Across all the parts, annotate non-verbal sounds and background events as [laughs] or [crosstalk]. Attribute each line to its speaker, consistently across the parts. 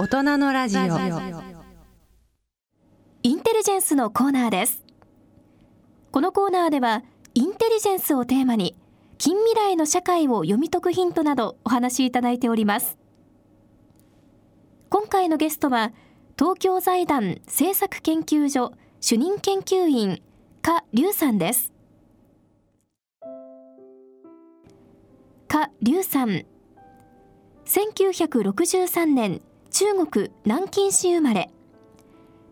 Speaker 1: 大人のラジオ。
Speaker 2: インテリジェンスのコーナーです。このコーナーではインテリジェンスをテーマに近未来の社会を読み解くヒントなどお話しいただいております。今回のゲストは東京財団政策研究所主任研究員加龍さんです。加龍さん。1963年中国南京市生まれ。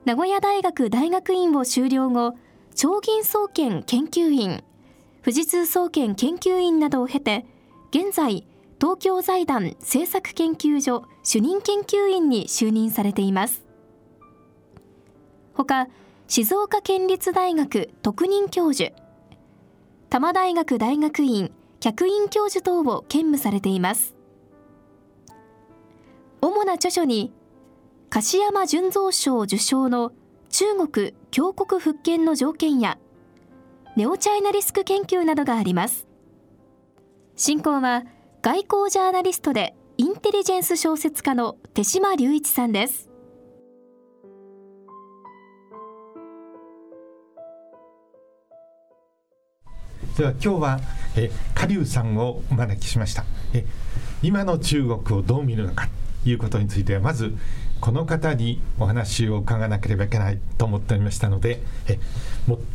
Speaker 2: 名古屋大学大学院を修了後長銀総研研究員富士通総研研究員などを経て現在東京財団政策研究所主任研究員に就任されています。ほか静岡県立大学特任教授多摩大学大学院客員教授等を兼務されています。主な著書に樫山純三賞受賞の中国強国復権の条件やネオチャイナリスク研究などがあります。進行は外交ジャーナリストでインテリジェンス小説家の手島隆一さんです。
Speaker 3: では今日はえ下流さんをお招きしました。え今の中国をどう見るのか。いうことについてはまずこの方にお話を伺わなければいけないと思っておりましたのでえ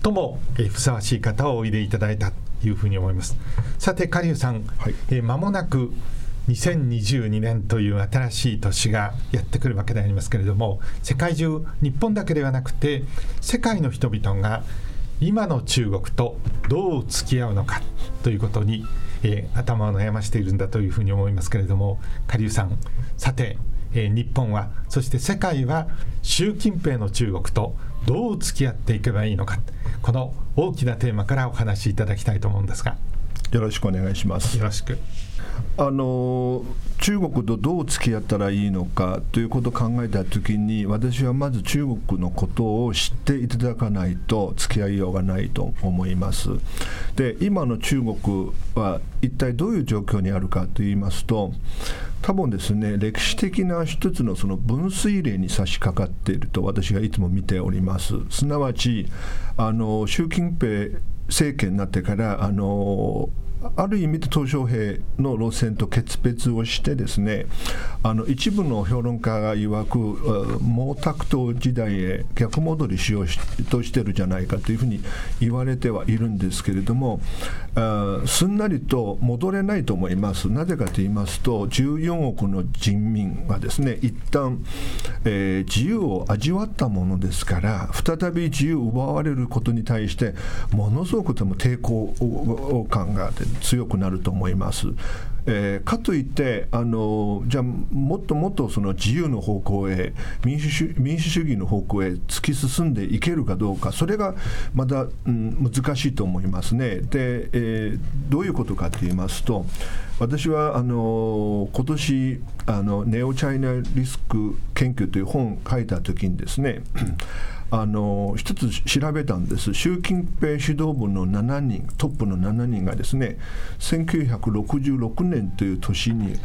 Speaker 3: 最もえふさわしい方をおいでいただいたというふうに思います。さて下流さん、はい、え間もなく2022年という新しい年がやってくるわけでありますけれども世界中日本だけではなくて世界の人々が今の中国とどう付き合うのかということに、えー、頭を悩ましているんだというふうに思いますけれども下流さんさて、えー、日本はそして世界は習近平の中国とどう付き合っていけばいいのか。この大きなテーマからお話しいただきたいと思うんですが。
Speaker 4: よろしくお願いします。
Speaker 3: よろしく
Speaker 4: あの中国とどう付き合ったらいいのかということを考えたときに私はまず中国のことを知っていただかないと付き合いようがないと思います。で今の中国は一体どういう状況にあるかといいますと多分ですね歴史的な一つのその分水嶺に差し掛かっていると私がいつも見ております。すなわちあの習近平政権になってからあのある意味で鄧小平の路線と決別をしてですねあの一部の評論家が曰く毛沢東時代へ逆戻りしようとしてるじゃないかというふうに言われてはいるんですけれどもすんなりと戻れないと思います。なぜかと言いますと14億の人民がですね一旦、えー、自由を味わったものですから再び自由を奪われることに対してものすごくでも抵抗感があって強くなると思います。えー、かといってあのじゃあもっともっとその自由の方向へ民主主民主主義の方向へ突き進んでいけるかどうかそれがまだ、うん、難しいと思いますね。で、えー、どういうことかと言いますと私はあの今年あのネオチャイナリスク研究という本を書いた時にですねあの一つ調べたんです習近平指導部の7人トップの7人がですね1966年という年に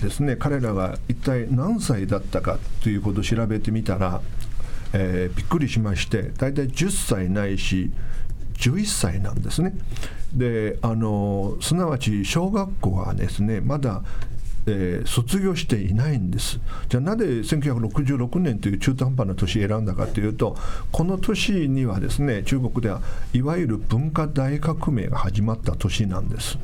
Speaker 4: ですね彼らが一体何歳だったかということを調べてみたら、えー、びっくりしまして大体10歳ないし11歳なんですね。であのすなわち小学校はですねまだえー、卒業していないんです。じゃあなぜ1966年という中途半端な年を選んだかというとこの年にはですね中国ではいわゆる文化大革命が始まった年なんです。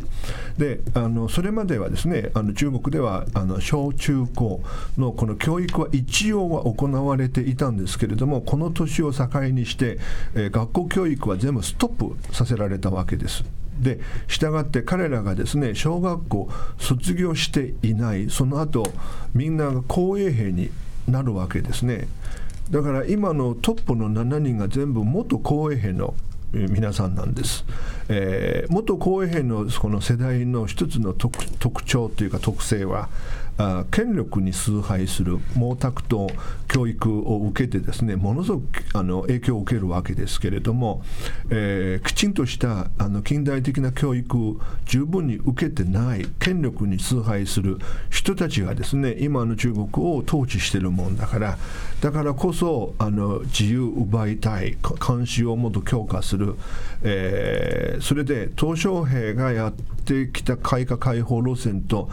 Speaker 4: であのそれまではですねあの中国ではあの小中高のこの教育は一応は行われていたんですけれどもこの年を境にして、えー、学校教育は全部ストップさせられたわけです。で従って彼らがですね小学校卒業していないその後みんなが公衛兵になるわけですね。だから今のトップの7人が全部元公衛兵の皆さんなんです、えー、元公衛兵のこの世代の一つの特徴というか特性は権力に崇拝する毛沢東教育を受けてですねものすごくあの影響を受けるわけですけれども、えー、きちんとしたあの近代的な教育を十分に受けてない権力に崇拝する人たちがですね今の中国を統治しているもんだからだからこそあの自由を奪いたい監視をもっと強化する、えー、それで鄧小平がやってきた改革開放路線と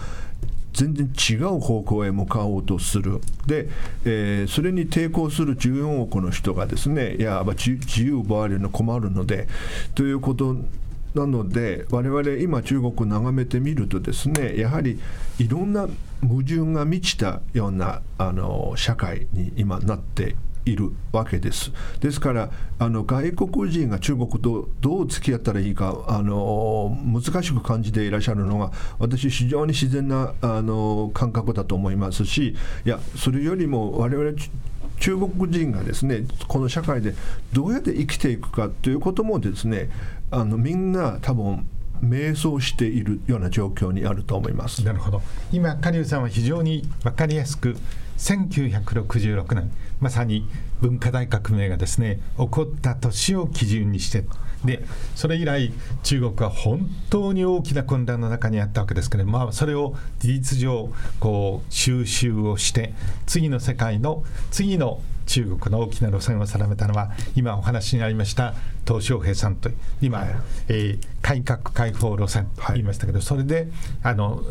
Speaker 4: 全然違う方向へ向かおうとする。で、えー、それに抵抗する14億の人がですねいや自由奪われるの困るのでということなので我々今中国を眺めてみるとですねやはりいろんな矛盾が満ちたようなあの社会に今なっているわけです。ですからあの外国人が中国とどう付き合ったらいいかあの難しく感じていらっしゃるのが私非常に自然なあの感覚だと思いますしいやそれよりも我々中国人がですねこの社会でどうやって生きていくかということもですねあのみんな多分迷走しているような状況にあると思います
Speaker 3: なるほど今狩生さんは非常に分かりやすく1966年まさに文化大革命がですね起こった年を基準にしてでそれ以来中国は本当に大きな混乱の中にあったわけですけれども、まあ、それを事実上こう収集をして次の世界の次の中国の大きな路線を定めたのは今お話にありました鄧小平さんと今、えー、改革開放路線と言いましたけど、はい、それであの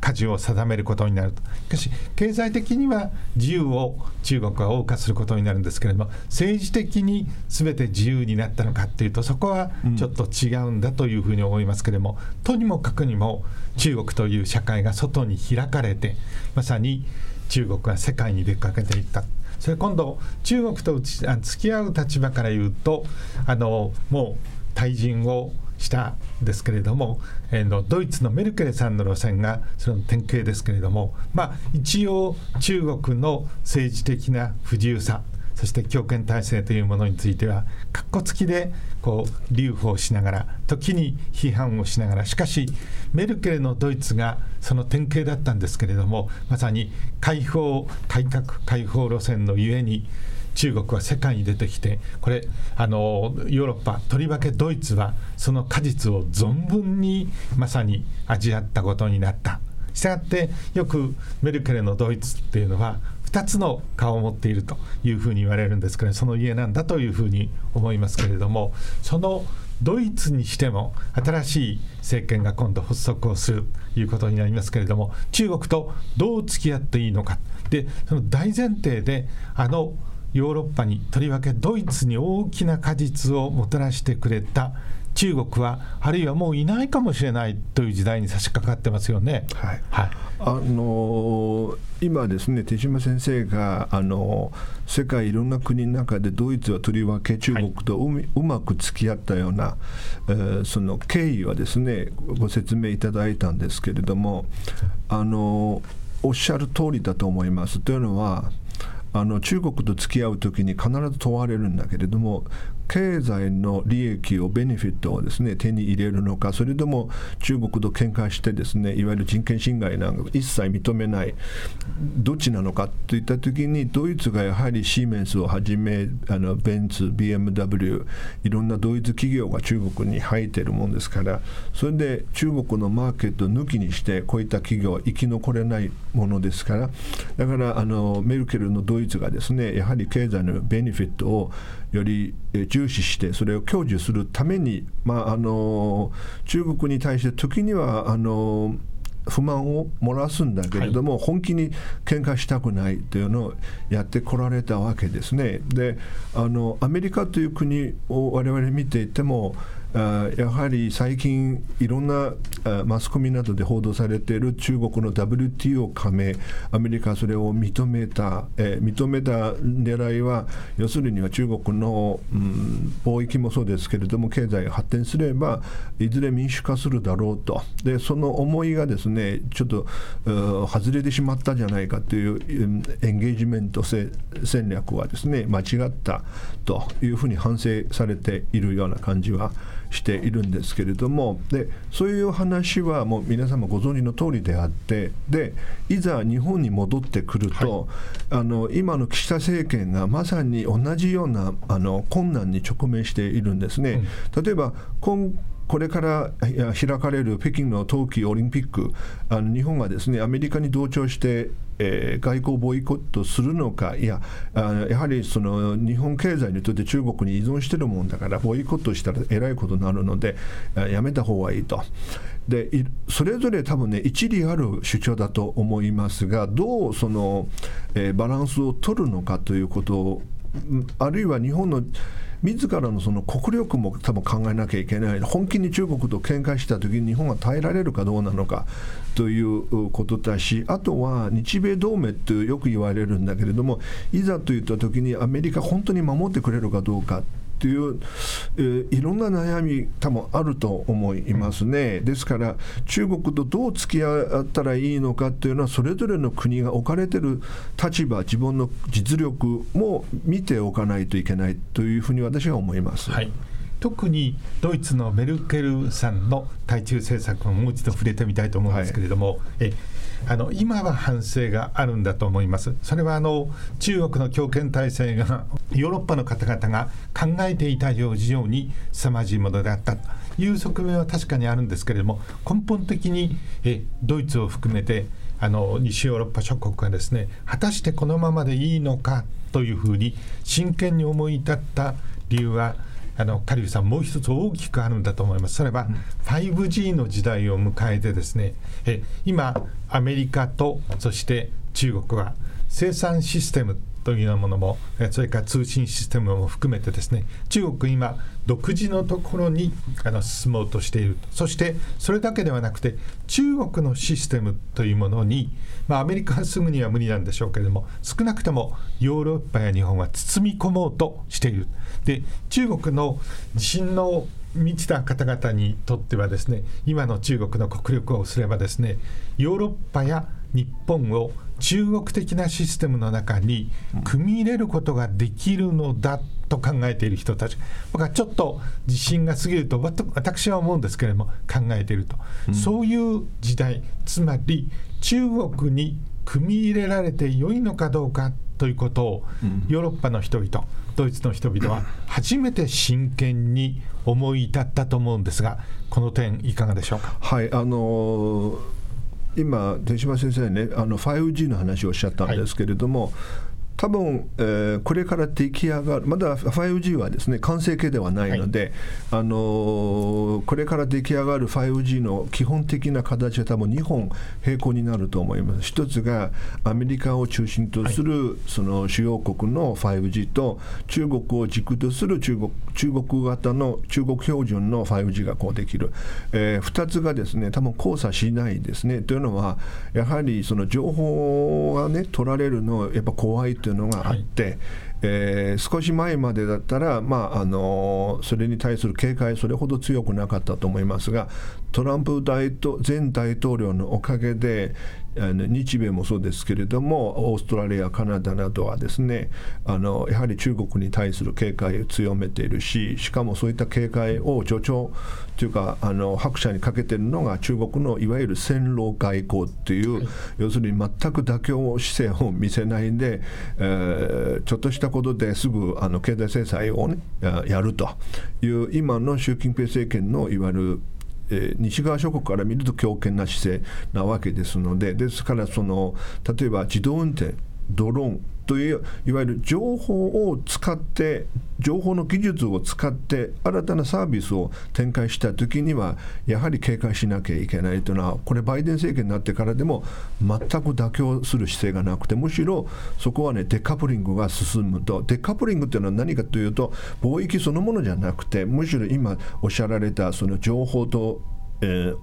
Speaker 3: 舵を定めることになるとしかし経済的には自由を中国は謳歌することになるんですけれども政治的に全て自由になったのかっていうとそこはちょっと違うんだというふうに思いますけれども、うん、とにもかくにも中国という社会が外に開かれてまさに中国が世界に出かけていった。それ今度中国と付き合う立場から言うとあのもう対人をしたんですけれども、えー、のドイツのメルケルさんの路線がその典型ですけれども、まあ、一応中国の政治的な不自由さそして強権体制というものについてはかっこつきでこう留保しながら時に批判をしながらしかしメルケルのドイツがその典型だったんですけれどもまさに解放改革開放路線のゆえに中国は世界に出てきてこれあのヨーロッパとりわけドイツはその果実を存分にまさに味わったことになった。したがってよくメルケルのドイツっていうのは2つの顔を持っているというふうに言われるんですけどその家なんだというふうに思いますけれどもそのドイツにしても新しい政権が今度発足をするということになりますけれども中国とどう付き合っていいのかでその大前提であのヨーロッパにとりわけドイツに大きな果実をもたらしてくれた中国はあるいはもういないかもしれないという時代に差し掛かってますよね。
Speaker 4: はい、はい、あの今ですね手島先生があの世界いろんな国の中でドイツはとりわけ中国とう,、うまく付き合ったような、えー、その経緯はですねご説明いただいたんですけれどもあのおっしゃる通りだと思います。というのはあの中国と付き合う時に必ず問われるんだけれども経済の利益をベネフィットをですね手に入れるのかそれとも中国と喧嘩してですねいわゆる人権侵害なんか一切認めないどっちなのかといった時にドイツがやはりシーメンスをはじめあのベンツ BMW いろんなドイツ企業が中国に入っているもんですからそれで中国のマーケット抜きにしてこういった企業は生き残れないものですからだからあのメルケルのドイツがですねやはり経済のベネフィットをより重視してそれを享受するために、まあ、あの中国に対して時にはあの不満を漏らすんだけれども、はい、本気に喧嘩したくないというのをやってこられたわけですね。であのアメリカという国を我々見ていてもやはり最近いろんなマスコミなどで報道されている中国の WTO 加盟アメリカはそれを認めた、えー、認めた狙いは要するには中国の、うん、貿易もそうですけれども経済が発展すればいずれ民主化するだろうと。でその思いがですねちょっと外れてしまったじゃないかというエンゲージメント戦略はですね間違ったというふうに反省されているような感じはしているんですけれどもでそういう話はもう皆様ご存知の通りであってでいざ日本に戻ってくると、はい、あの今の岸田政権がまさに同じようなあの困難に直面しているんですね。うん、例えば今これから開かれる北京の冬季オリンピック、あの日本がですねアメリカに同調して、えー、外交ボイコットするのか、いや、あやはりその日本経済にとって中国に依存しているもんだから、ボイコットしたらえらいことになるので、やめた方がいいと。でそれぞれ多分ね一理ある主張だと思いますがどうその、えー、バランスを取るのかということをあるいは日本の自らのその国力も多分考えなきゃいけない。本気に中国と喧嘩した時に日本が耐えられるかどうなのかということだしあとは日米同盟ってよく言われるんだけれどもいざといった時にアメリカ本当に守ってくれるかどうか。という、えー、いろんな悩み多分あると思いますね。ですから中国とどう付き合ったらいいのかというのはそれぞれの国が置かれてる立場自分の実力も見ておかないといけないというふうに私は思います。
Speaker 3: はい特にドイツのメルケルさんの対中政策ももう一度触れてみたいと思うんですけれども、はい、えあの今は反省があるんだと思います。それはあの中国の強権体制がヨーロッパの方々が考えていた以上に凄まじいものであったという側面は確かにあるんですけれども根本的にえドイツを含めてあの西ヨーロッパ諸国がですね果たしてこのままでいいのかというふうに真剣に思い至った理由はあのカリフさんもう一つ大きくあるんだと思います。それは 5G の時代を迎えてですね、え今アメリカとそして中国は生産システムというようなものもそれから通信システムも含めてですね中国今独自のところにあの進もうとしている。そしてそれだけではなくて中国のシステムというものに、まあ、アメリカはすぐには無理なんでしょうけれども少なくともヨーロッパや日本は包み込もうとしている。で中国の地震の満ちた方々にとってはですね今の中国の国力をすればですねヨーロッパや日本を中国的なシステムの中に組み入れることができるのだと考えている人たち僕はちょっと自信が過ぎると私は思うんですけれども考えていると、うん、そういう時代つまり中国に組み入れられて良いのかどうかということを、ヨーロッパの人々ドイツの人々は初めて真剣に思い至ったと思うんですがこの点いかがでしょうか？
Speaker 4: はいあのー今、手島先生ね、あの 5G の話をおっしゃったんですけれども、はい多分、えー、これから出来上がる、まだ 5G はですね完成形ではないので、はい、あのー、これから出来上がる 5G の基本的な形は多分2本並行になると思います。一つがアメリカを中心とする、はい、その主要国の 5G と中国を軸とする中国中国型の中国標準の 5G がこうできる、えー、2つがですね多分交差しないですね。というのはやはりその情報がね取られるのやっぱ怖いというのがあって、はい、えー、少し前までだったら、まあ、あのそれに対する警戒それほど強くなかったと思いますがトランプ大前大統領のおかげであの日米もそうですけれどもオーストラリアカナダなどはですねあのやはり中国に対する警戒を強めているししかもそういった警戒を助長というかあの拍車にかけているのが中国のいわゆる戦狼外交っていう、はい、要するに全く妥協姿勢を見せないで、えー、ちょっとしたことですぐあの経済制裁を、ね、やるという今の習近平政権のいわゆるえー、西側諸国から見ると強権な姿勢なわけですのでですからその例えば自動運転ドローンといういわゆる情報を使って情報の技術を使って新たなサービスを展開した時にはやはり警戒しなきゃいけないというのはこれバイデン政権になってからでも全く妥協する姿勢がなくてむしろそこはねデカップリングが進むとデカップリングというのは何かというと貿易そのものじゃなくてむしろ今おっしゃられたその情報とえー、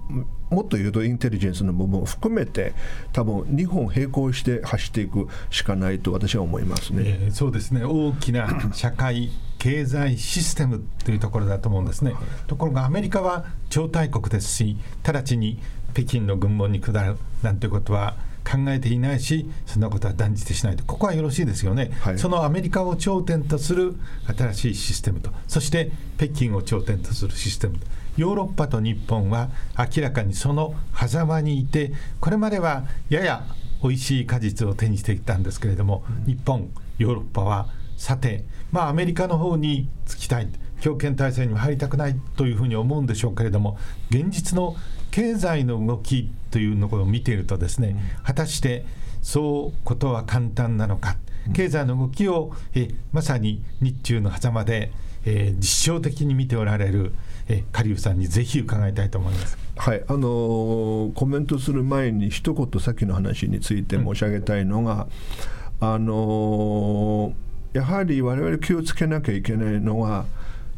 Speaker 4: もっと言うとインテリジェンスの部分を含めて多分日本並行して走っていくしかないと私は思いますね、え
Speaker 3: ー、そうですね。大きな社会経済システムというところだと思うんですね、ところがアメリカは超大国ですし直ちに北京の軍門に下るなんてことは考えていないしそんなことは断じてしないと。ここはよろしいですよね、はい、そのアメリカを頂点とする新しいシステムと。そして北京を頂点とするシステムヨーロッパと日本は明らかにその狭間にいてこれまではやや美味しい果実を手にしてきたんですけれども、日本ヨーロッパはさてまあアメリカの方につきたい強権体制にも入りたくないというふうに思うんでしょうけれども現実の経済の動きというのを見ているとですね、果たしてそうことは簡単なのか。経済の動きをえまさに日中の狭間で、えー、実証的に見ておられるえカリウさんにぜひ伺いたいと思います。
Speaker 4: はい、あのー、コメントする前に一言さっきの話について申し上げたいのが、うん、あのー、やはり我々気をつけなきゃいけないのは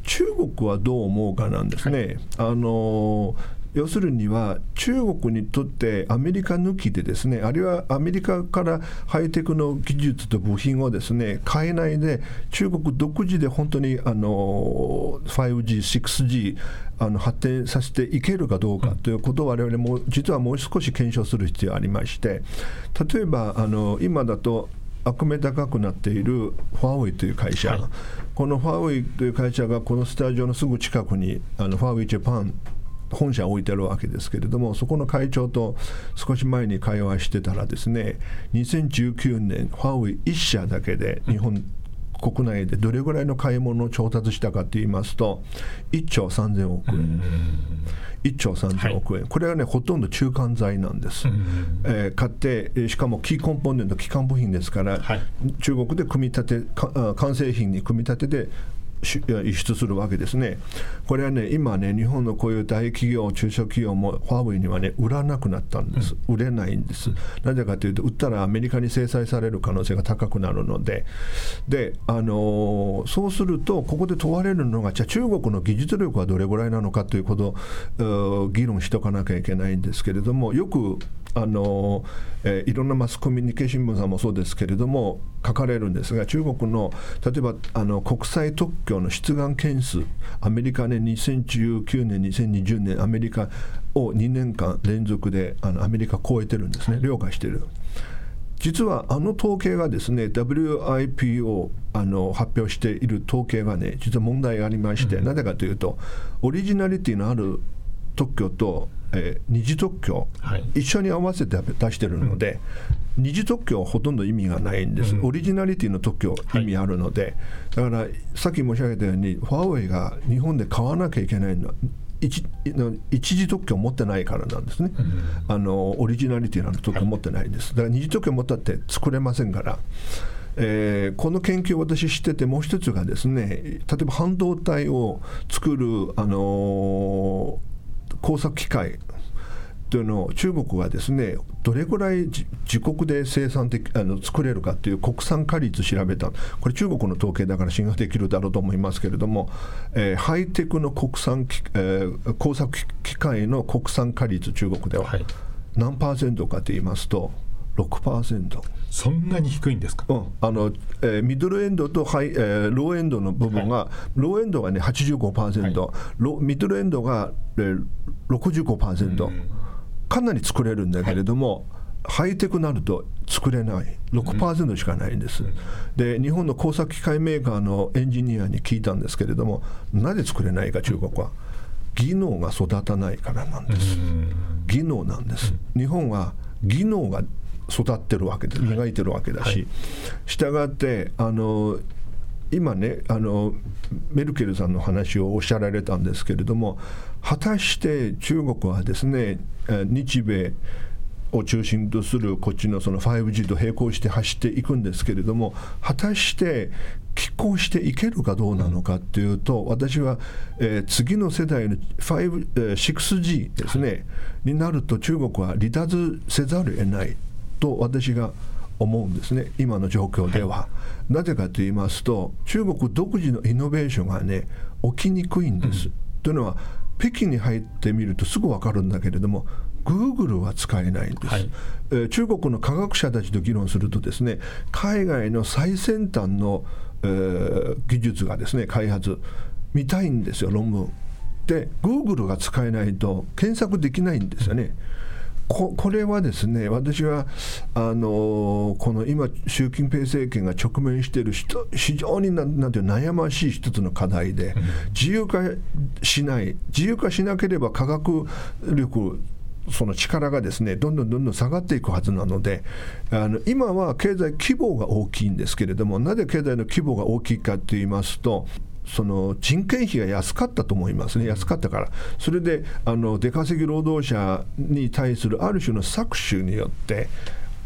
Speaker 4: 中国はどう思うかなんですね。はい、あのー要するには中国にとってアメリカ抜きでですねあるいはアメリカからハイテクの技術と部品をですね買えないで中国独自で本当にあの 5G、6G あの発展させていけるかどうかということを我々も実はもう少し検証する必要がありまして例えばあの今だと悪名高くなっているファーウェイという会社、はい、このファーウェイという会社がこのスタジオのすぐ近くにあのファーウェイジャパン本社を置いてるわけですけれどもそこの会長と少し前に会話してたらですね2019年ファーウェイ1社だけで日本国内でどれぐらいの買い物を調達したかといいますと1兆3000億円。1兆3000億円、はい、これはねほとんど中間材なんです、えー、買ってしかもキーコンポーネント基幹部品ですから、はい、中国で組み立て完成品に組み立てて輸出するわけですね。これはね、今ね、日本のこういう大企業、中小企業もファーウェイにはね、売らなくなったんです、売れないんです。なぜかというと、売ったらアメリカに制裁される可能性が高くなるので、であのー、そうすると、ここで問われるのが、じゃあ、中国の技術力はどれぐらいなのかということを議論しておかなきゃいけないんですけれども、よくあの、えー、いろんなマスコミュニケーションさんもそうですけれども書かれるんですが中国の例えばあの国際特許の出願件数アメリカね2019年2020年アメリカを2年間連続であのアメリカ超えてるんですね了解してる。実はあの統計がですね WIPO あの発表している統計がね実は問題がありまして、うん、なぜかというとオリジナリティのある特許とえー、二次特許、はい、一緒に合わせて出してるので、うん、二次特許はほとんど意味がないんです、うん、オリジナリティの特許、意味あるので、はい、だからさっき申し上げたように、ファーウェイが日本で買わなきゃいけないのは、一一時特許を持ってないからなんですね、うん、あのオリジナリティの特許を持ってないです、だから二次特許を持ったって作れませんから。えー、この研究を私知っててもう一つがですね例えば半導体を作る、あのー工作機械というのを中国はですねどれぐらい自国で生産的あの作れるかという国産化率調べた。これ中国の統計だから信用できるだろうと思いますけれども、えー、ハイテクの国産、えー、工作機械の国産化率中国では。何パーセントかと言いますと6%。
Speaker 3: そんなに低いんですか、
Speaker 4: うん。あのえー、ミドルエンドとハイ、えー、ローエンドの部分が、はい、ローエンドがね85%、はい、ロミドルエンドが、えー、65%、うん、かなり作れるんだけれども、はい、ハイテクなると作れない。6%しかないんです、うん、で日本の工作機械メーカーのエンジニアに聞いたんですけれどもなぜ作れないか中国は。技能が育たないからなんです、技能なんです、日本は技能が育ってるわけで磨いてるわけだし、したがってあの今ねあのメルケルさんの話をおっしゃられたんですけれども果たして中国はですね日米を中心とするこっちのその 5G と並行して走っていくんですけれども果たして拮抗していけるかどうなのかっていうと私は、えー、次の世代の5、えー、6G ですね、になると中国は離脱せざるを得ないと私が思うんですね。今の状況では、はい、なぜかと言いますと中国独自のイノベーションがね起きにくいんです、うん、というのは北京に入ってみるとすぐ分かるんだけれどもグーグルは使えないんです、はい、えー、中国の科学者たちと議論するとですね海外の最先端の、えー、技術がですね開発見たいんですよ論文。でグーグルが使えないと検索できないんですよねここれはですね私はあのこの今習近平政権が直面している非常になんなんていう悩ましい一つの課題で自由化しない自由化しなければ科学力その力がですねどんどんどんどん下がっていくはずなのであの今は経済規模が大きいんですけれどもなぜ経済の規模が大きいかと言いますとその人件費が安かったと思いますね、安かったから、それであの出稼ぎ労働者に対するある種の搾取によって、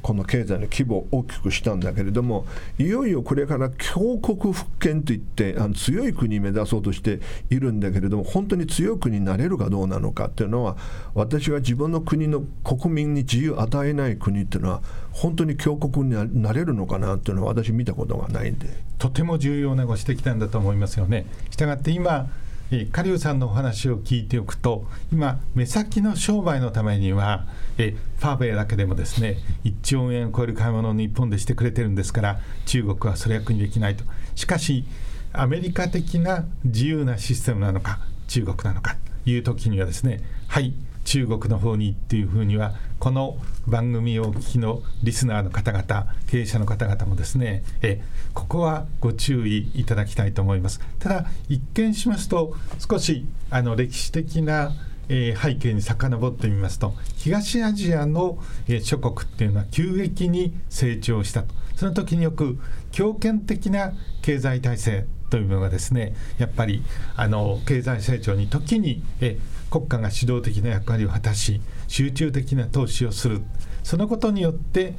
Speaker 4: この経済の規模を大きくしたんだけれどもいよいよこれから強国復権といってあの強い国目指そうとしているんだけれども本当に強い国になれるかどうなのかっていうのは私が自分の国の国民に自由を与えない国っていうのは本当に強国になれるのかなっていうのは私見たことがないんで
Speaker 3: とても重要なご指摘なんだと思いますよね。したがって今えー、狩生さんのお話を聞いておくと今目先の商売のためにはえファーウェイだけでもですね1兆円を超える買い物を日本でしてくれてるんですから中国はそれ役にできないと。しかしアメリカ的な自由なシステムなのか中国なのかという時にはですねはい中国の方にっていうふうにはこの番組をお聞きのリスナーの方々経営者の方々もですねえここはご注意いただきたいと思います。ただ一見しますと少しあの歴史的なえー、背景に遡ってみますと東アジアの、えー、諸国っていうのは急激に成長したと。その時によく強権的な経済体制というのがですねやっぱりあの経済成長に時にえ国家が指導的な役割を果たし集中的な投資をする。そのことによって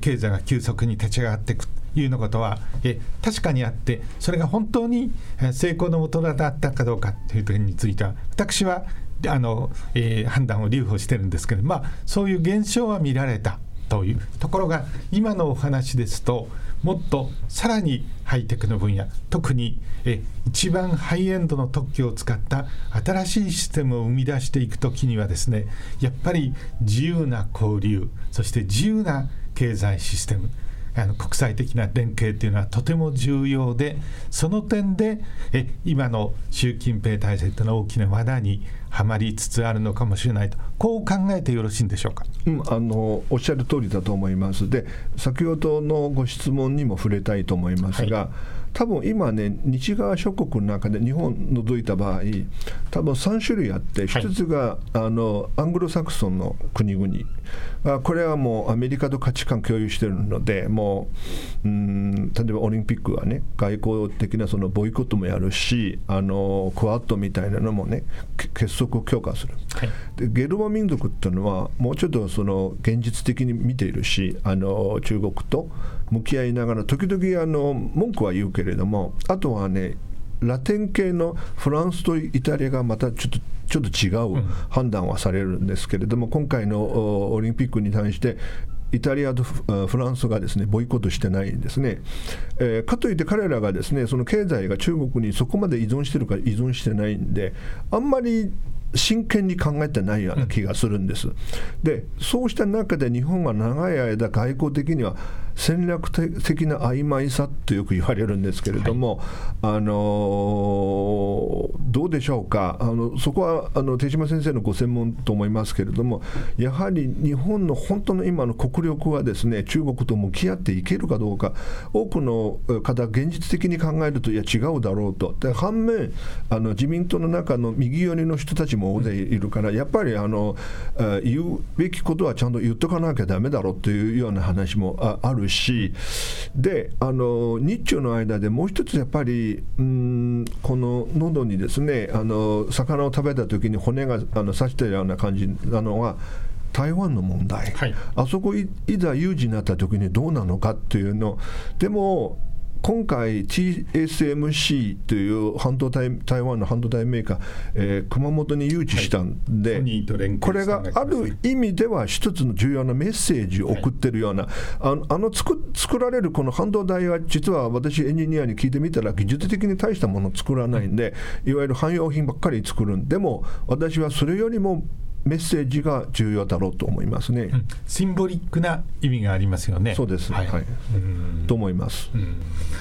Speaker 3: 経済が急速に立ち上がっていくというようなことは確かにあってそれが本当に成功のもとだったかどうかという点については私はあの、えー、判断を留保してるんですけど、まあ、そういう現象は見られたというところが今のお話ですともっとさらにハイテクの分野特にえ一番ハイエンドの特許を使った新しいシステムを生み出していく時にはですねやっぱり自由な交流そして自由な経済システムあの国際的な連携というのはとても重要でその点でえ今の習近平体制というのは大きな罠にはまりつつあるのかもしれないと。こう考えてよろしいんでしょうか、
Speaker 4: うん、あのおっしゃる通りだと思います。で先ほどのご質問にも触れたいと思いますが、はい多分今ね西側諸国の中で日本除いた場合多分3種類あって1つが、はい、あのアングロサクソンの国々。これはもうアメリカと価値観共有してるのでもううん例えばオリンピックはね外交的なそのボイコットもやるしあのクワッドみたいなのもね結束を強化する、はい、でゲルマ民族っていうのはもうちょっとその現実的に見ているしあの中国と向き合いながら時々あの文句は言うけれどもあとはねラテン系のフランスとイタリアがまたちょっとちょっと違う判断はされるんですけれども、今回のオリンピックに対してイタリアとフランスがですねボイコットしてないんですね、えー、かといって彼らがですねその経済が中国にそこまで依存してるか依存してないんであんまり真剣に考えてないような気がするんです。でそうした中で日本は長い間外交的には戦略的な曖昧さってよく言われるんですけれども、はい、あのどうでしょうか。あのそこはあの手島先生のご専門と思いますけれどもやはり日本の本当の今の国力はですね中国と向き合っていけるかどうか多くの方現実的に考えるといや違うだろうと。で反面あの自民党の中の右寄りの人たちも大勢いるから、やっぱりあの言うべきことはちゃんと言っとかなきゃだめだろうというような話もあるるしであの日中の間でもう一つやっぱりうんこの喉にですねあの魚を食べた時に骨があの刺してるような感じなのは台湾の問題、はい、あそこいざ有事になった時にどうなのかっていうの。でも今回 TSMC という半導体台湾の半導体メーカー、えー、熊本に誘致したんで、はい、これがある意味では一つの重要なメッセージを送ってるような、はい、あのあの作作られるこの半導体は実は私エンジニアに聞いてみたら技術的に大したものを作らないんでいわゆる汎用品ばっかり作るんでも私はそれよりもメッセージが重要だろうと思いますね、うん、
Speaker 3: シンボリックな意味がありますよね。
Speaker 4: そうです、はい、はい、と思います、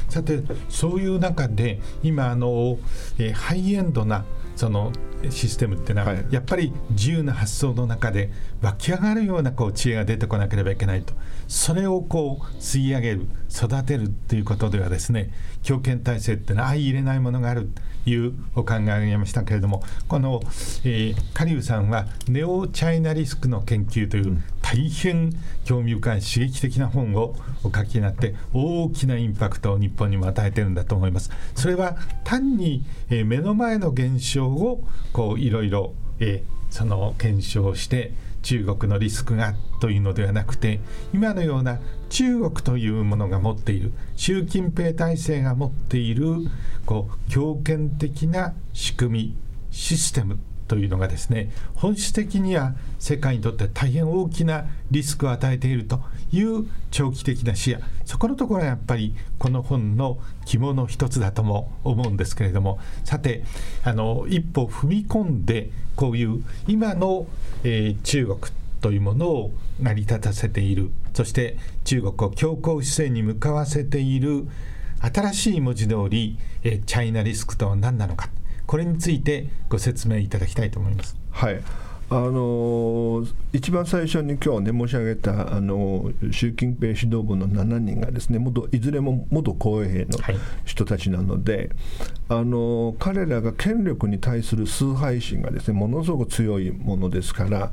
Speaker 3: さてそういう中で今あの、えー、ハイエンドなそのシステムってのは、
Speaker 4: はい。
Speaker 3: やっぱり自由な発想の中で湧き上がるようなこう知恵が出てこなければいけないと。それをこう吸い上げる育てるっていうことではですね強権体制ってのは相入れないものがあるというお考えがありましたけれどもこの、えーカリウさんはネオチャイナリスクの研究という大変興味深い刺激的な本をお書きになって大きなインパクトを日本にも与えてるんだと思います。それは単に、え目の前の現象をこういろいろ、えその検証して中国のリスクがというのではなくて今のような中国というものが持っている習近平体制が持っているこう強権的な仕組みシステムというのがですね本質的には世界にとって大変大きなリスクを与えているという長期的な視野。そこのところはやっぱりこの本の肝の一つだとも思うんですけれども。さてあの一歩踏み込んでこういう今の、えー中国というものを成り立たせている。そして中国を強硬姿勢に向かわせている新しい文字通り、えーチャイナリスクとは何なのか。これについてご説明いただきたいと思います。
Speaker 4: はいあのー一番最初に今日ね申し上げたあの習近平指導部の7人がですね元いずれも元公衛兵の
Speaker 3: はい
Speaker 4: 人たちなので、あのー彼らが権力に対する崇拝心がですねものすごく強いものですから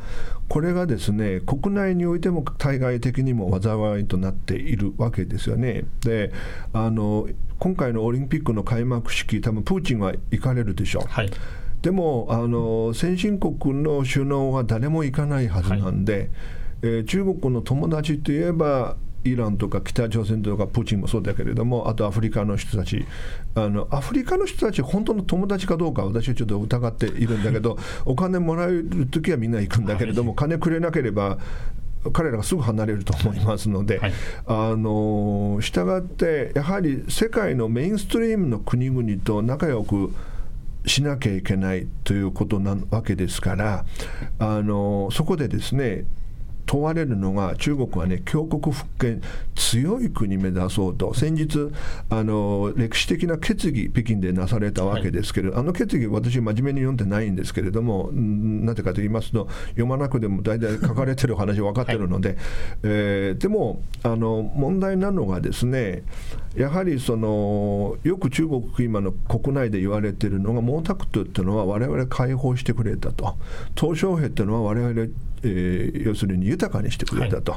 Speaker 4: これがですね国内においても対外的にも災いとなっているわけですよね。であの今回のオリンピックの開幕式多分プーチンは行かれるでしょう。
Speaker 3: はい
Speaker 4: でもあの先進国の首脳は誰も行かないはずなんで、えー中国の友達といえばイランとか北朝鮮とかプーチンもそうだけれどもあとアフリカの人たち。あのアフリカの人たち本当の友達かどうか私はちょっと疑っているんだけどお金もらえる時はみんな行くんだけれども、金くれなければ彼らがすぐ離れると思いますので、
Speaker 3: はい。
Speaker 4: あの従ってやはり世界のメインストリームの国々と仲良くしなきゃいけないということなわけですからあのそこでですね問われるのが中国はね強国復権強い国目指そうと。先日あの歴史的な決議北京でなされたわけですけれど、あの決議私真面目に読んでないんですけれどもんなぜかと言いますと読まなくても大体書かれてる話分かってるので、えーでもあの問題なのがですねやはりそのよく中国今の国内で言われているのが毛沢東っていうのは我々解放してくれたと。鄧小平っていうのは我々えー要するに豊かにしてくれたと、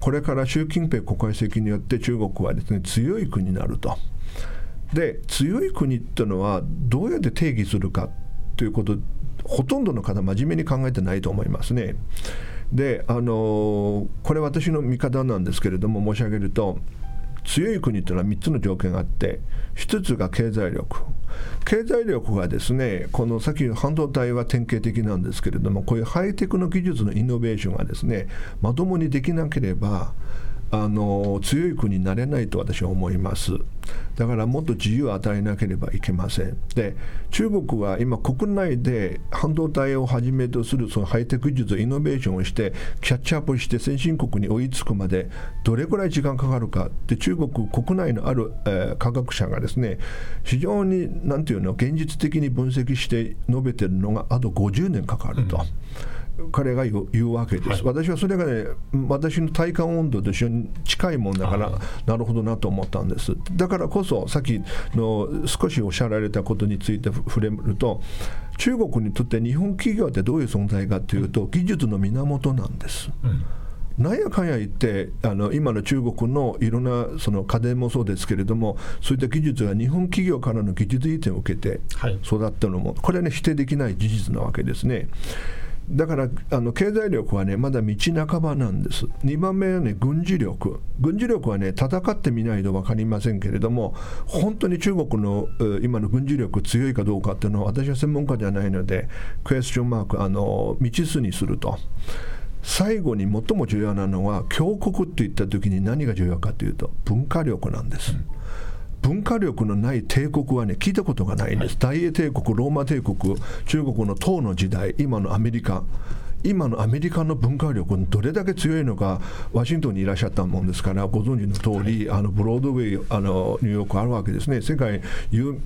Speaker 4: これから習近平国家主席によって中国はですね強い国になるとで強い国っていうのはどうやって定義するかということほとんどの方真面目に考えてないと思いますね。であのこれ私の見方なんですけれども申し上げると強い国というのは3つの条件があって1つが経済力。経済力がですねこのさっきの半導体は典型的なんですけれどもこういうハイテクの技術のイノベーションがですねまともにできなければあの強い国になれないと私は思います。だからもっと自由を与えなければいけません。で中国は今国内で半導体をはじめとするそのハイテク技術イノベーションをしてキャッチアップして先進国に追いつくまでどれくらい時間かかるか。で中国国内のある、えー科学者がですね非常になんていうの現実的に分析して述べてるのがあと50年かかると。彼が言うわけです、私はそれがね私の体感温度と一緒に近いもんだからなるほどなと思ったんです。だからこそさっきの少しおっしゃられたことについて触れると中国にとって日本企業ってどういう存在かというと技術の源なんです。なんやかんや言ってあの今の中国のいろんなその家電もそうですけれどもそういった技術が日本企業からの技術移転を受けて
Speaker 3: はい。
Speaker 4: 育ったのもこれはね否定できない事実なわけですね。だからあの経済力はねまだ道半ばなんです。2番目はね軍事力。軍事力はね戦ってみないと分かりませんけれども本当に中国の今の軍事力強いかどうかっていうのは私は専門家じゃないのでクエスチョンマークあの未知数にすると。最後に最も重要なのは強国っていった時に何が重要かというと文化力なんです。文化力のない帝国はね聞いたことがないんです、大英帝国ローマ帝国中国の唐の時代今のアメリカ。今のアメリカの文化力どれだけ強いのかワシントンにいらっしゃったもんですからご存知の通り、はい、あのブロードウェイあのニューヨークあるわけですね。世界有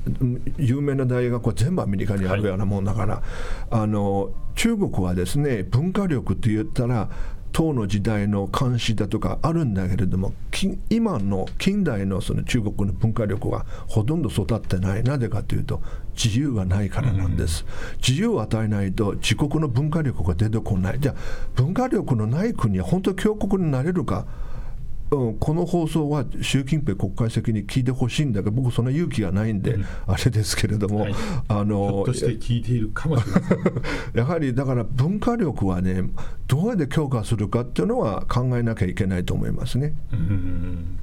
Speaker 4: 有名な大学は全部アメリカにあるようなもんだから、はい、あの中国はですね文化力って言ったら唐の時代の監視だとかあるんだけれども今の近代のその中国の文化力はほとんど育ってない。なぜかというと自由がないからなんです、うん、自由を与えないと自国の文化力が出てこない。じゃあ文化力のない国は本当に強国になれるか？うん、この放送は習近平国家主席に聞いてほしいんだけど僕そんな勇気がないんで、うん、あれですけれども、はい、
Speaker 3: あの [laughs]
Speaker 4: やはりだから文化力はねどうやって強化するかっていうのは考えなきゃいけないと思いますね。
Speaker 3: うん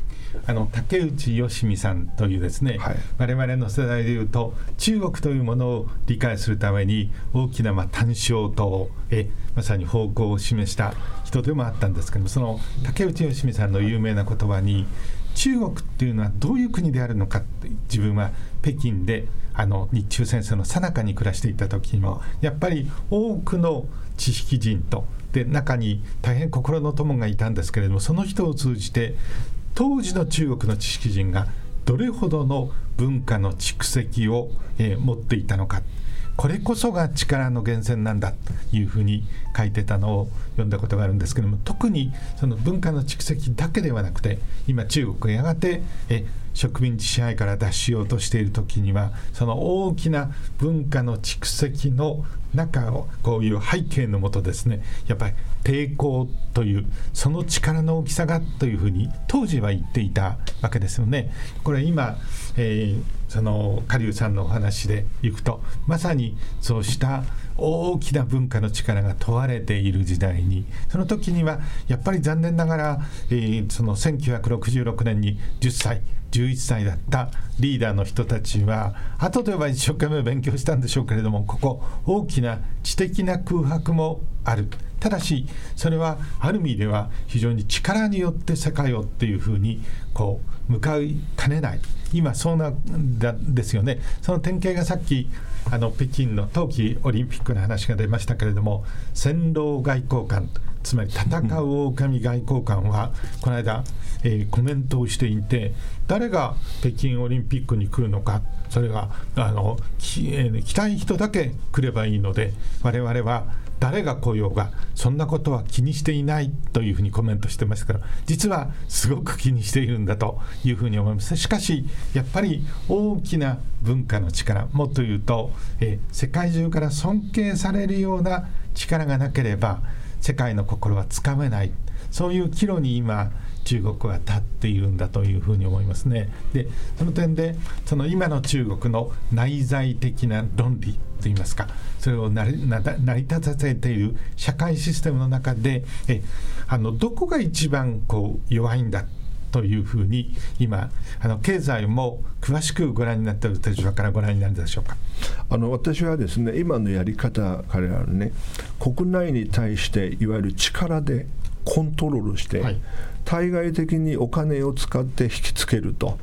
Speaker 3: あの竹内義美さんというですね、はい、我々の世代でいうと中国というものを理解するために大きなまあ単焦灯へまさに方向を示した人でもあったんですけどもその竹内義美さんの有名な言葉に中国っていうのはどういう国であるのかって自分は北京であの日中戦争の最中に暮らしていた時にもやっぱり多くの知識人とで中に大変心の友がいたんですけれどもその人を通じて当時の中国の知識人がどれほどの文化の蓄積を、えー、持っていたのか。これこそが力の源泉なんだというふうに書いてたのを読んだことがあるんですけども特にその文化の蓄積だけではなくて今中国がやがてえ植民地支配から脱しようとしている時にはその大きな文化の蓄積の中をこういう背景のもとですねやっぱり抵抗というその力の大きさがというふうに当時は言っていたわけですよね。これ今、えー、その狩生さんのお話でいくとまさにそうした大きな文化の力が問われている時代にその時にはやっぱり残念ながら、えー、その1966年に10歳11歳だったリーダーの人たちは後では一生懸命勉強したんでしょうけれどもここ大きな知的な空白もある。ただしそれはある意味では非常に力によって世界をっていうふうにこう向かいかねない。今そうなんですよね。その典型がさっきあの北京の冬季オリンピックの話が出ましたけれども戦狼外交官つまり戦う狼外交官はこの間、えー、コメントをしていて誰が北京オリンピックに来るのかそれがあの、えー、来たい人だけ来ればいいので我々は誰が来ようがそんなことは気にしていないというふうにコメントしてますから実はすごく気にしているんだというふうに思います。しかしやっぱり大きな文化の力もっと言うと、え世界中から尊敬されるような力がなければ世界の心はつかめないそういう岐路に今中国は立っているんだというふうに思いますね。でその点でその今の中国の内在的な論理といいますかそれを成り立たせている社会システムの中でえあのどこが一番こう弱いんだというふうに今あの経済も詳しくご覧になっている立場からご覧になるでしょうか。
Speaker 4: あの私はですね今のやり方彼らのね国内に対していわゆる力でコントロールして、はい、対外的にお金を使って引きつけると。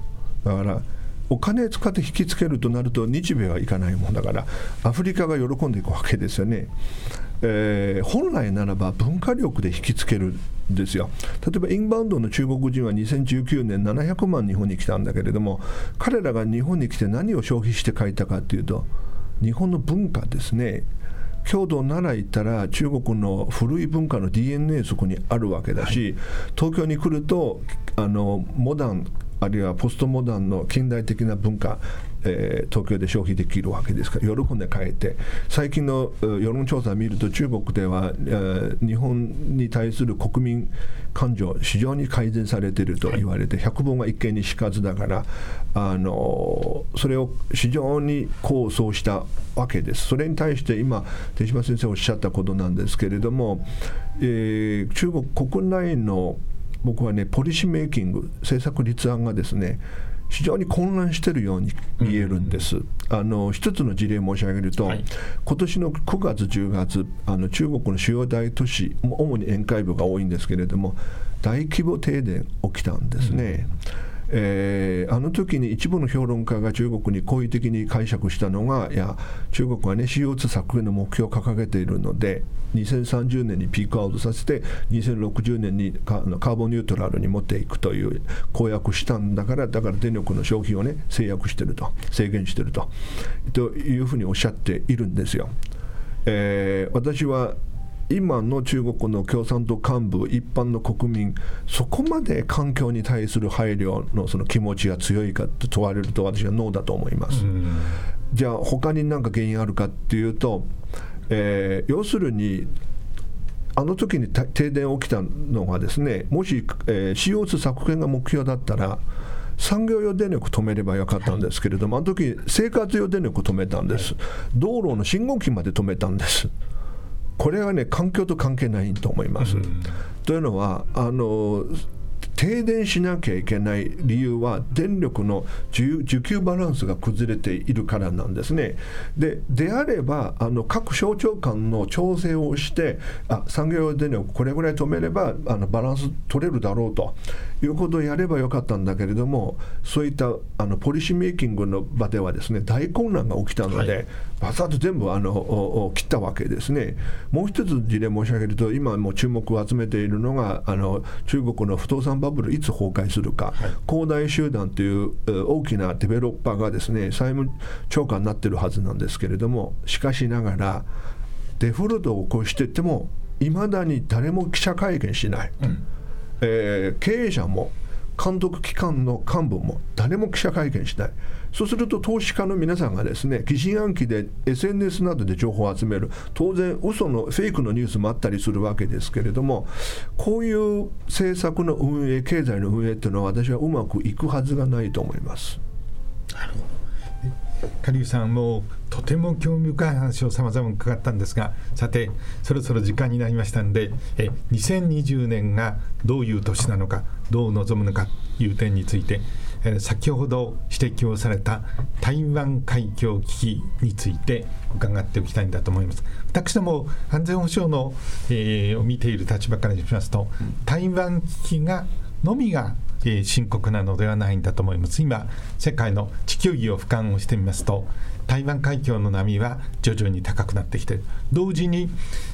Speaker 4: だからお金使って引きつけるとなると日米はいかないもんだからアフリカが喜んでいくわけですよね。えー、本来ならば文化力で引きつけるんですよ。例えばインバウンドの中国人は2019年700万日本に来たんだけれども彼らが日本に来て何を消費して帰ったかというと日本の文化ですね。郷土奈良行ったら中国の古い文化の DNA そこにあるわけだし、東京に来るとあのモダンあるいはポストモダンの近代的な文化えー、東京で消費できるわけですから喜んで帰って最近の世論調査を見ると中国では、えー、日本に対する国民感情非常に改善されていると言われて百聞は一見にしかずだからあのそれを非常に構想したわけです。それに対して今手島先生おっしゃったことなんですけれども、えー、中国国内の僕はねポリシーメイキング政策立案がですね非常に混乱しているように見えるんです。うん、あの一つの事例申し上げると、はい、今年の9月、10月あの中国の主要大都市主に沿海部が多いんですけれども大規模停電起きたんですね。うんえー、あの時に一部の評論家が中国に好意的に解釈したのがいや中国はね CO2 削減の目標を掲げているので2030年にピークアウトさせて2060年にカーボンニュートラルに持っていくという公約したんだからだから電力の消費をね制約してると制限してるとというふうにおっしゃっているんですよ。えー、私は今の中国の共産党幹部、一般の国民、そこまで環境に対する配慮のその気持ちが強いかと問われると、私はノーだと思います。じゃあ、他に何か原因あるかっていうと、えー、要するに、あの時に停電起きたのがですね、もし、えー、CO2 削減が目標だったら、産業用電力止めればよかったんですけれども、あの時生活用電力止めたんです、道路の信号機まで止めたんです。これはね環境と関係ないと思います。うん、というのはあの停電しなきゃいけない理由は電力の需給バランスが崩れているからなんですね。でであればあの各省庁間の調整をしてあ産業用電力これぐらい止めればあのバランス取れるだろうということをやればよかったんだけれどもそういったあのポリシーメイキングの場ではですね大混乱が起きたので、はい、バサッと全部あの切ったわけですね。もう一つ事例申し上げると今も注目を集めているのがあの中国の不動産バブルいつ崩壊するか、はい、恒大集団という大きなデベロッパーがですね債務超過になってるはずなんですけれどもしかしながらデフォルトを起こしていってもいまだに誰も記者会見しない。うんえー、経営者も監督機関の幹部も誰も記者会見しない、そうすると投資家の皆さんがですね疑心暗鬼で SNS などで情報を集める、当然、嘘のフェイクのニュースもあったりするわけですけれども、こういう政策の運営、経済の運営っていうのは、私はうまくいくはずがないと思います。
Speaker 3: なるほど。カリュウさんもとても興味深い話をさまざま伺ったんですがさてそろそろ時間になりましたんでえ2020年がどういう年なのかどう臨むのかという点についてえ先ほど指摘をされた台湾海峡危機について伺っておきたいんだと思います私ども安全保障の、えー、を見ている立場からしますと台湾危機がのみがえー、深刻なのではないんだと思います。今、世界の地球儀を俯瞰をしてみますと、台湾海峡の波は徐々に高くなってきている。同時に、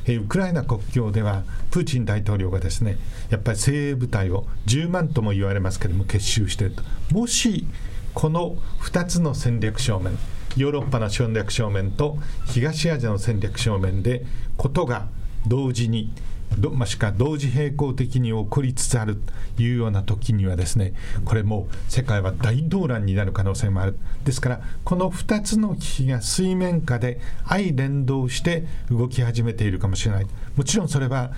Speaker 3: えー、ウクライナ国境では、プーチン大統領がですね、やっぱり精鋭部隊を10万とも言われますけども、結集していると。もし、この2つの戦略正面、ヨーロッパの戦略正面と東アジアの戦略正面で、ことが同時にどまあしか同時並行的に起こりつつあるというような時にはですねこれもう世界は大動乱になる可能性もある。ですからこの2つの危機が水面下で相連動して動き始めているかもしれない。もちろんそれは、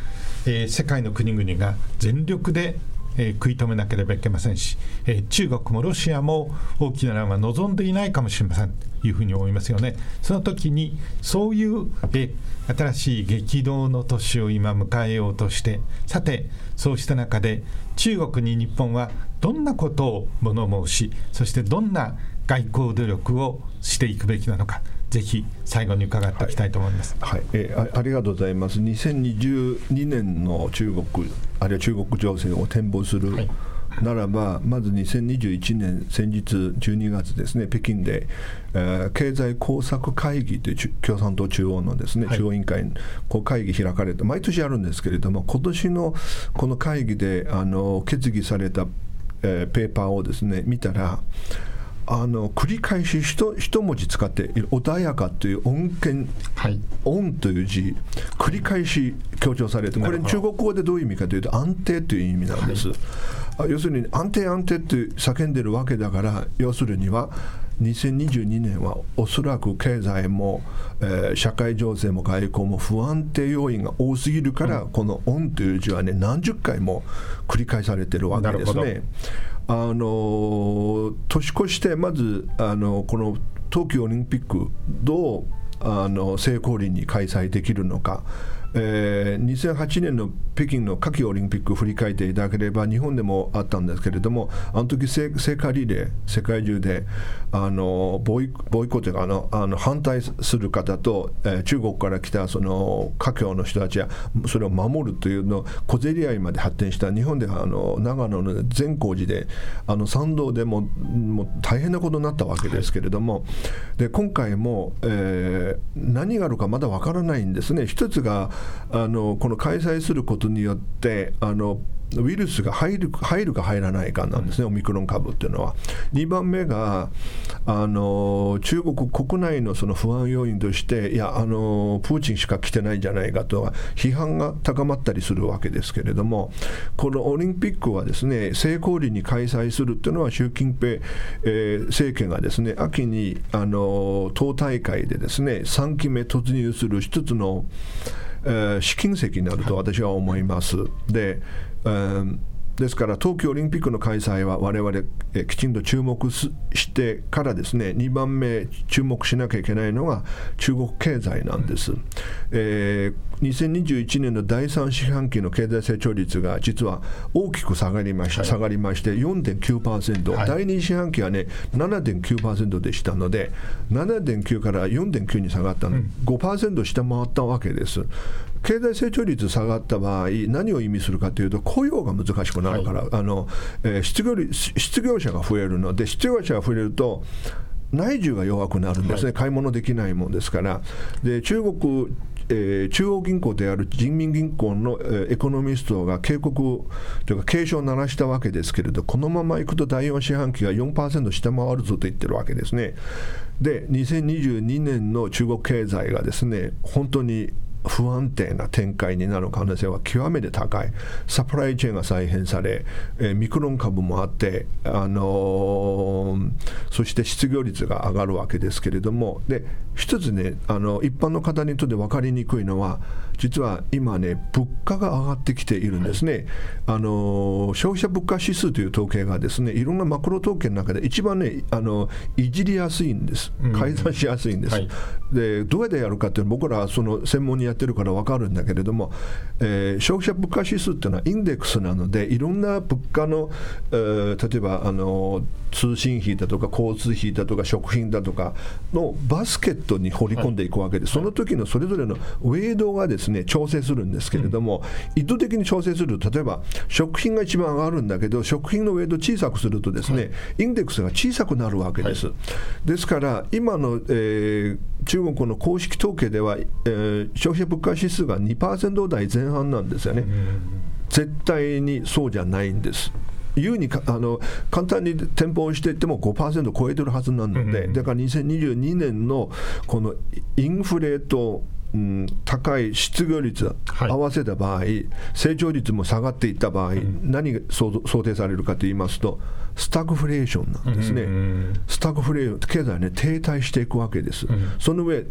Speaker 3: えー、世界の国々が全力でえー、食い止めなければいけませんし、えー、中国もロシアも大きな乱は望んでいないかもしれませんというふうに思いますよね。その時にそういう、えー、新しい激動の年を今迎えようとしてさてそうした中で中国に日本はどんなことを物申しそしてどんな外交努力をしていくべきなのかぜひ最後に伺っておきたいと思います。
Speaker 4: はい、はい、えー、ありがとうございます。2022年の中国あるいは中国情勢を展望する、はい、ならばまず2021年先日12月ですね北京で、えー、経済工作会議という共産党中央のですね、はい、中央委員会こう会議開かれて毎年あるんですけれども今年のこの会議であの決議された、えー、ペーパーをですね見たらあの繰り返し一一文字使って穏やかという音源、はい、音という字繰り返し強調されてこれ中国語でどういう意味かというと安定という意味なんです、はい、要するに安定安定って叫んでるわけだから要するには2022年はおそらく経済も、えー、社会情勢も外交も不安定要因が多すぎるから、うん、この「オン」という字はね何十回も繰り返されてるわけですね。あの年越してまずあのこの冬季オリンピックどうあの成功裏に開催できるのか、えー、2008年の北京の夏季オリンピックを振り返っていただければ日本でもあったんですけれどもあの時聖火リレー世界中であのボイボイコというかあのあの反対する方と、えー、中国から来たその華僑の人たちはそれを守るというの小競り合いまで発展した日本ではあの長野の善光寺であの参道でももう大変なことになったわけですけれども、はい、で今回も、えー、何があるかまだわからないんですね。一つがあのこの開催することによってあのウイルスが入る入るか入らないかなんですね、オミクロン株っていうのは。2番目があの中国国内のその不安要因として、いやあの、プーチンしか来てないんじゃないかと批判が高まったりするわけですけれども、このオリンピックはですね成功裏に開催するっていうのは、習近平、えー、政権がですね秋にあの党大会でですね3期目突入する一つの、試金石になると私は思います。でですから冬季オリンピックの開催は我々えきちんと注目してからですね2番目注目しなきゃいけないのが中国経済なんです、えー、2021年の第3四半期の経済成長率が実は大きく下がりました、はい、下がりまして4.9%、はい、第2四半期はね7.9%でしたので7.9から4.9に下がったの、うん、5%下回ったわけです経済成長率下がった場合、何を意味するかというと、雇用が難しくなるから、はい、あのえー、失業失業者が増えるの。で、失業者が増えると、内需が弱くなるんですね、はい、買い物できないもんですから。で中国えー、中央銀行である人民銀行の、えー、エコノミストが警告というか警鐘を鳴らしたわけですけれどこのままいくと第4四半期が4%下回るぞと言ってるわけですね。で2022年の中国経済がですね本当に不安定な展開になる可能性は極めて高い、サプライチェーンが再編され、えー、ミクロン株もあって、あのー、そして失業率が上がるわけですけれども、で一つねあの、一般の方にとって分かりにくいのは、実は今ね、物価が上がってきているんですね、はい、あの消費者物価指数という統計がですね、いろんなマクロ統計の中で一番ね、あのいじりやすいんです、改ざんしやすいんです。はい、でどうやってやるかっていうのは、僕らはその専門にやってるから分かるんだけれども、えー、消費者物価指数っていうのはインデックスなので、いろんな物価の、えー、例えばあの通信費だとか交通費だとか食品だとかのバスケットに放り込んでいくわけで、はい、その時のそれぞれのウェイドがですね調整するんですけれども、うん、意図的に調整すると例えば食品が一番上がるんだけど食品のウェイド小さくするとですね、はい、インデックスが小さくなるわけです、はい、ですから今の、えー、中国の公式統計では、えー、消費者物価指数が2%台前半なんですよね、絶対にそうじゃないんです。優にあの簡単に店舗をしていっても5%超えてるはずなので、うん、だから2022年のこのインフレとうん、高い失業率合わせた場合、はい、成長率も下がっていった場合、うん、何が想定されるかと言いますと、スタグフレーションなんですね、うん、スタグフレーション、経済ね、停滞していくわけです、うん、その上、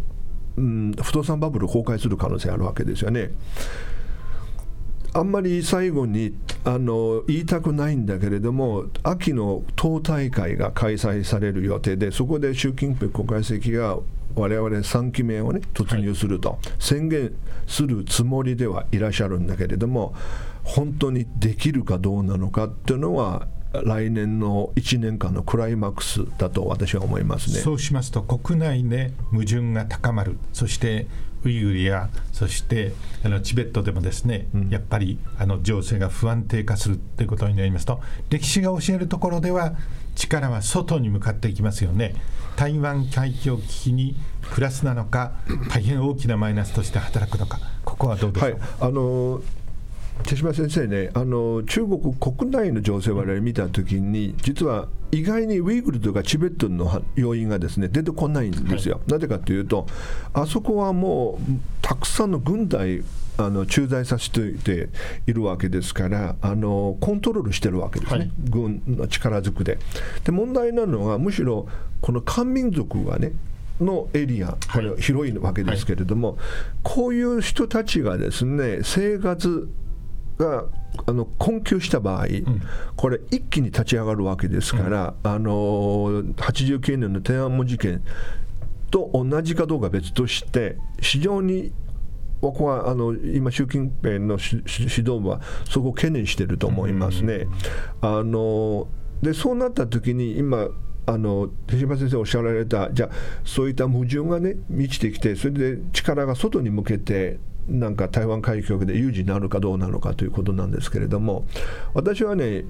Speaker 4: うん、不動産バブル崩壊する可能性あるわけですよね。あんまり最後にあの言いたくないんだけれども、秋の党大会が開催される予定で、そこで習近平国家主席が我々3期目をね突入すると宣言するつもりではいらっしゃるんだけれども、本当にできるかどうなのかっていうのは、来年の1年間のクライマックスだと私は思いますね。
Speaker 3: そうしますと国内で矛盾が高まる。そしてウイグルやそしてあのチベットでもですね、うん、やっぱりあの情勢が不安定化するということになりますと歴史が教えるところでは力は外に向かっていきますよね。台湾海峡危機にプラスなのか大変大きなマイナスとして働くのかここはどうでしょう、はい、
Speaker 4: あの手島先生ねあの中国国内の情勢を我々見たときに実は意外にウイグルとかチベットの要因がですね出てこないんですよ、はい、なぜかというとあそこはもうたくさんの軍隊あの駐在させていいるわけですからあのコントロールしてるわけですね、はい、軍の力ずくで。で問題なのはむしろこの漢民族がねのエリア、これ広いわけですけれども、はい、こういう人たちがですね生活があの困窮した場合、うん、これ、一気に立ち上がるわけですから、うん、あの89年の天安門事件と同じかどうか別として、非常に僕はあの今、習近平の指導部はそこを懸念していると思いますね。あのでそうなった時に今あの手島先生おっしゃられたじゃあそういった矛盾がね満ちてきてそれで力が外に向けてなんか台湾海峡で有事になるかどうなのかということなんですけれども私はね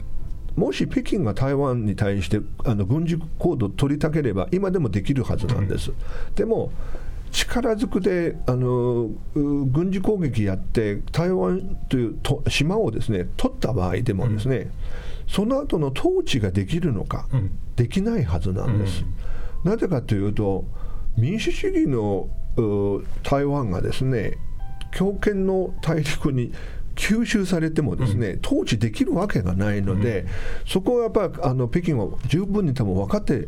Speaker 4: もし北京が台湾に対してあの軍事行動を取りたければ今でもできるはずなんです。でも力ずくであの軍事攻撃やって台湾というと島をですね取った場合でもですね、うん、その後の統治ができるのか、うん、できないはずなんです。うん、なぜかというと民主主義の台湾がですね強権の大陸に吸収されてもですね、統治できるわけがないので、そこはやっぱりあの北京は十分に多分分かって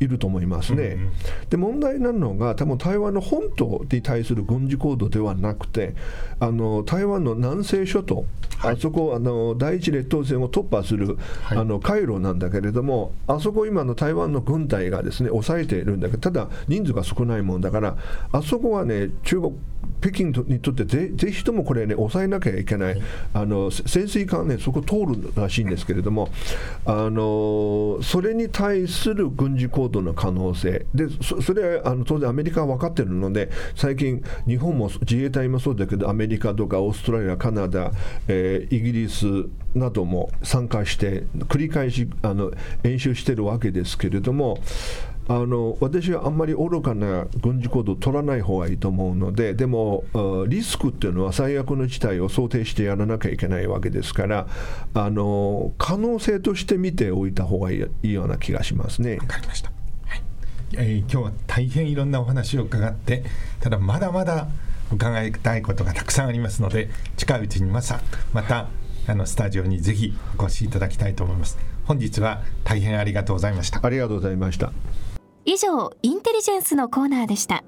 Speaker 4: いると思いますね。うんうん、で問題なのが多分台湾の本島に対する軍事行動ではなくてあの台湾の南西諸島、はい、あそこあの第一列島線を突破する、はい、あの回路なんだけれどもあそこ今の台湾の軍隊がですね抑えているんだけどただ人数が少ないもんだからあそこはね中国北京にとってぜぜひともこれね抑えなきゃいけない、あの潜水艦ねそこ通るらしいんですけれどもあのそれに対する軍事行動の可能性でそれはあの当然アメリカは分かってるので最近日本も自衛隊もそうだけどアメリカとかオーストラリアカナダ、えー、イギリスなども参加して繰り返しあの演習してるわけですけれどもあの私はあんまり愚かな軍事行動を取らない方がいいと思うのででもリスクっていうのは最悪の事態を想定してやらなきゃいけないわけですからあの可能性として見ておいた方がいいような気がしますね。
Speaker 3: わかりました、えー、今日は大変いろんなお話を伺ってただまだまだ伺いたいことがたくさんありますので近いうちにまさまたあのスタジオにぜひお越しいただきたいと思います。本日は大変ありがとうございました。
Speaker 4: ありがとうございました。
Speaker 2: 以上インテリジェンスのコーナーでした